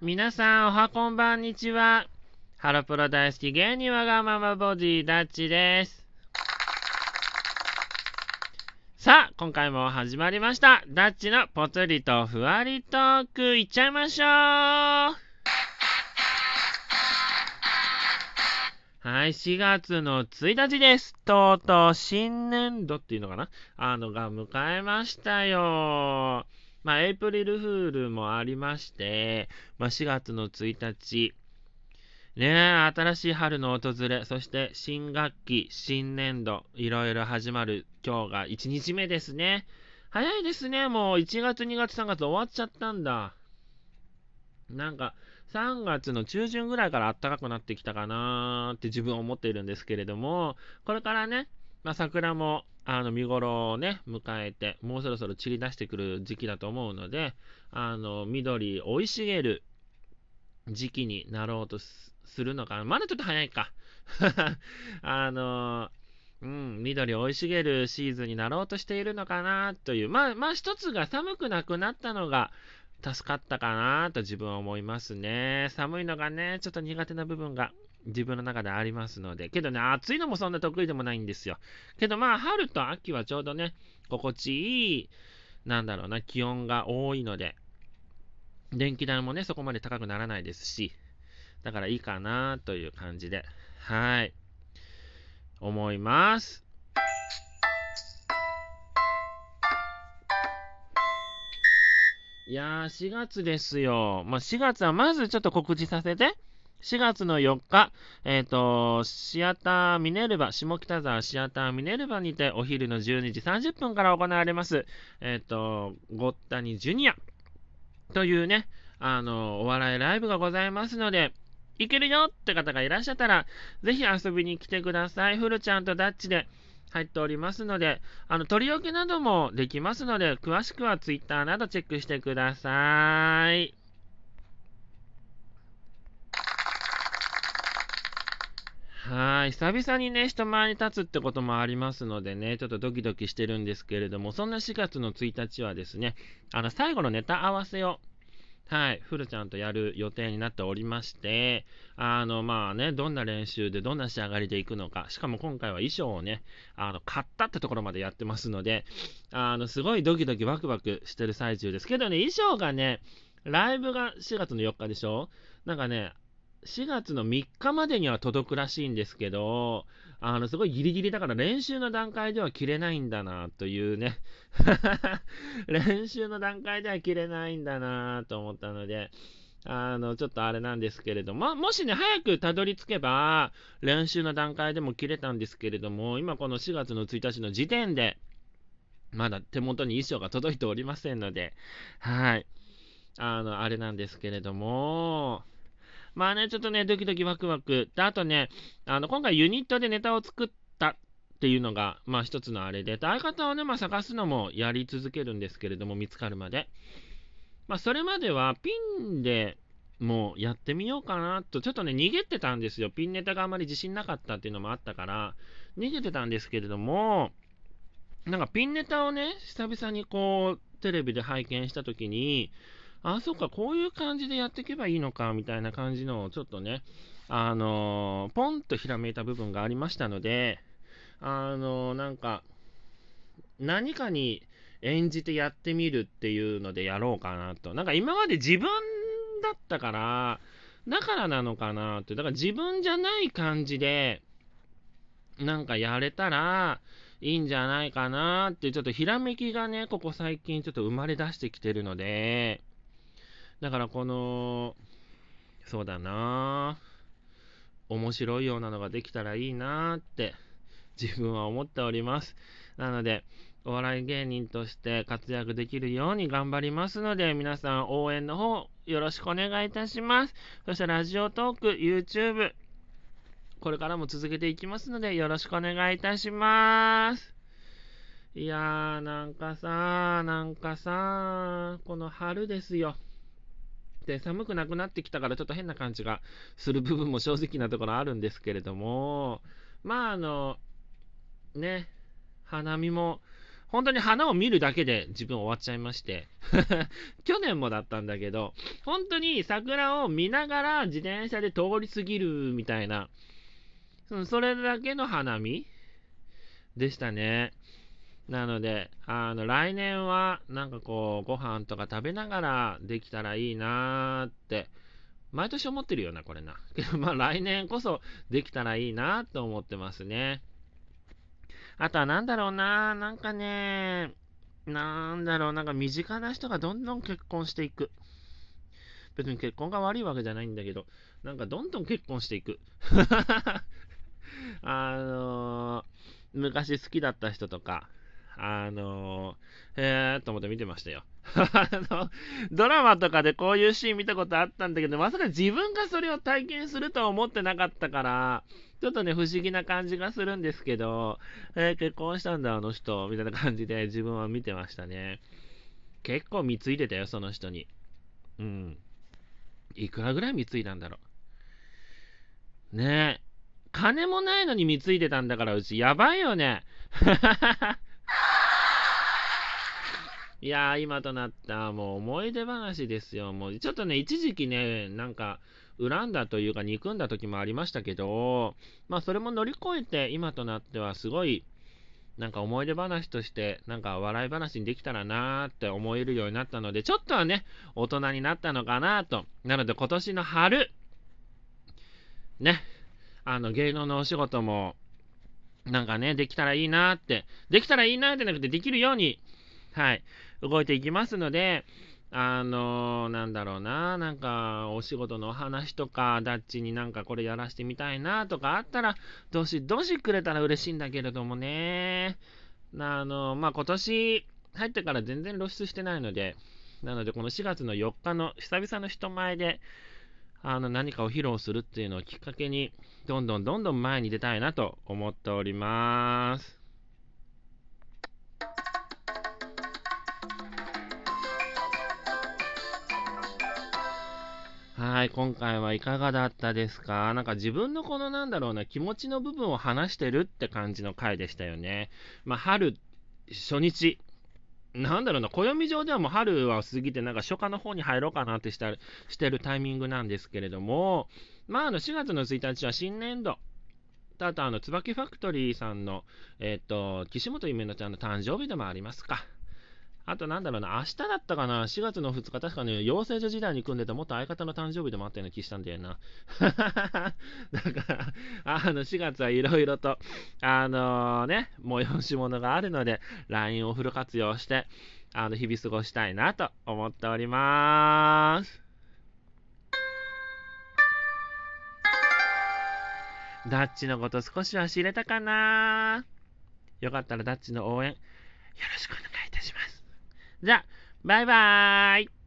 皆さん、おはこんばんにちは。ハロプロ大好き芸人わがままボディダッチです。さあ、今回も始まりました。ダッチのぽつりとふわりトーク、いっちゃいましょうはい、4月の1日です。とうとう新年度っていうのかな？あのが迎えましたよ。まあ、エイプリルフールもありまして、まあ、4月の1日、ね、新しい春の訪れ、そして新学期、新年度、いろいろ始まる今日が1日目ですね。早いですね、もう1月、2月、3月終わっちゃったんだ。なんか、3月の中旬ぐらいから暖かくなってきたかなーって自分は思っているんですけれども、これからね、まあ、桜もあの見頃をね、迎えて、もうそろそろ散り出してくる時期だと思うので、あの緑生い茂る時期になろうとするのかな。まだちょっと早いか。あのうん、緑生い茂るシーズンになろうとしているのかなという、まあ、まあ、一つが寒くなくなったのが助かったかなと自分は思いますね。寒いのがね、ちょっと苦手な部分が自分の中でありますので。けどね、暑いのもそんな得意でもないんですよ。けどまあ、春と秋はちょうどね、心地いい、なんだろうな、気温が多いので、電気代もね、そこまで高くならないですし、だからいいかなという感じで、はい、思います。いやー、4月ですよ。まあ、4月はまずちょっと告知させて。4月の4日、えっ、と、シアターミネルヴァ、下北沢シアターミネルヴァにてお昼の12時30分から行われます、えっ、と、ゴッタニジュニアというね、あの、お笑いライブがございますので、行けるよって方がいらっしゃったら、ぜひ遊びに来てください。フルちゃんとダッチで入っておりますので、あの、取り置きなどもできますので、詳しくは Twitter などチェックしてください。はい。久々にね、人前に立つってこともありますのでね、ちょっとドキドキしてるんですけれども、そんな4月の1日はですね、あの、最後のネタ合わせを、はい、フルちゃんとやる予定になっておりまして、あの、まあね、どんな練習でどんな仕上がりでいくのか、しかも今回は衣装をね、あの、買ったってところまでやってますので、あの、すごいドキドキワクワクしてる最中です。けどね、衣装がね、ライブが4月の4日でしょ？なんかね、4月の3日までには届くらしいんですけど、あの、すごいギリギリだから練習の段階では着れないんだなというね。練習の段階では着れないんだなと思ったので、あの、ちょっとあれなんですけれども、もしね、早くたどり着けば、練習の段階でも着れたんですけれども、今この4月の1日の時点で、まだ手元に衣装が届いておりませんので、はい。あの、あれなんですけれども、まあね、ちょっとね、ドキドキワクワク。で、あとね、あの、今回ユニットでネタを作ったっていうのが、まあ一つのあれで、相方をね、まあ探すのもやり続けるんですけれども、見つかるまで。まあそれまではピンでもうやってみようかなと、ちょっとね、逃げてたんですよ。ピンネタがあまり自信なかったっていうのもあったから、逃げてたんですけれども、なんかピンネタをね、久々にこう、テレビで拝見したときに、あ、そうか、こういう感じでやっていけばいいのか、みたいな感じのをちょっとね、あのーポンとひらめいた部分がありましたので、あのーなんか、何かに演じてやってみるっていうのでやろうかなと。なんか今まで自分だったから、だからなのかなって。だから自分じゃない感じで、なんかやれたらいいんじゃないかなって、ちょっとひらめきがね、ここ最近ちょっと生まれ出してきてるので、だからこの、そうだな面白いようなのができたらいいなって自分は思っております。なので、お笑い芸人として活躍できるように頑張りますので、皆さん応援の方よろしくお願いいたします。そしてラジオトーク、YouTube、これからも続けていきますので、よろしくお願いいたします。いやー、なんかさ、なんかさ、この春ですよ。で、寒くなくなってきたからちょっと変な感じがする部分も正直なところあるんですけれども、まああの、ね、花見も本当に花を見るだけで自分終わっちゃいまして、去年もだったんだけど、本当に桜を見ながら自転車で通り過ぎるみたいな、それだけの花見でしたね。なので、あの、来年は、なんかこう、ご飯とか食べながらできたらいいなーって、毎年思ってるよな、これな。けど、まあ来年こそできたらいいなと思ってますね。あとはなんだろうな、なんかね、なんだろう、なんか身近な人がどんどん結婚していく。別に結婚が悪いわけじゃないんだけど、なんかどんどん結婚していく。あのー、昔好きだった人とか、あのー、へーと思って見てましたよ。あの、ドラマとかでこういうシーン見たことあったんだけど、まさか自分がそれを体験するとは思ってなかったから、ちょっとね、不思議な感じがするんですけど、えー、結婚したんだ、あの人、みたいな感じで自分は見てましたね。結構貢いでたよ、その人に。うん。いくらぐらい貢いだんだろう。ねえ。金もないのに貢いでたんだから、うち、やばいよね。いやー、今となった、もう思い出話ですよ。もう、ちょっとね、一時期ね、なんか、恨んだというか憎んだ時もありましたけど、まあそれも乗り越えて今となってはすごいなんか思い出話としてなんか笑い話にできたらなーって思えるようになったのでちょっとはね大人になったのかなとなので今年の春ねあの芸能のお仕事もなんかねできたらいいなってできたらいいなってなくてできるようにはい動いていきますのであのなんだろうな、なんか、お仕事のお話とか、ダッチになんかこれやらしてみたいなとかあったら、どしどしくれたら嬉しいんだけれどもね。あの、まあ、今年入ってから全然露出してないので、なので、この4月の4日の久々の人前で、あの、何かを披露するっていうのをきっかけに、どんどんどんどん前に出たいなと思っております。はい、今回はいかがだったですか？なんか自分のこのなんだろうな、気持ちの部分を話してるって感じの回でしたよね。まあ、春、初日。なんだろうな、暦上ではもう春は過ぎて、なんか初夏の方に入ろうかなってしたしてるタイミングなんですけれども、まあ、あの4月の1日は新年度。あと、あの、椿ファクトリーさんの、えっ、ー、と、岸本ゆめのちゃんの誕生日でもありますか。あとなんだろうな、明日だったかな、4月の2日、確かね、養成所時代に組んでた元相方の誕生日でもあったような気したんだよな。だから、あの、4月はいろいろと、あのー、ね、催し物があるので、LINE をフル活用して、あの、日々過ごしたいなと思っておりまーす。ダッチのこと少しは知れたかな？よかったらダッチの応援よろしくお願いいたします。じゃあ、バイバーイ。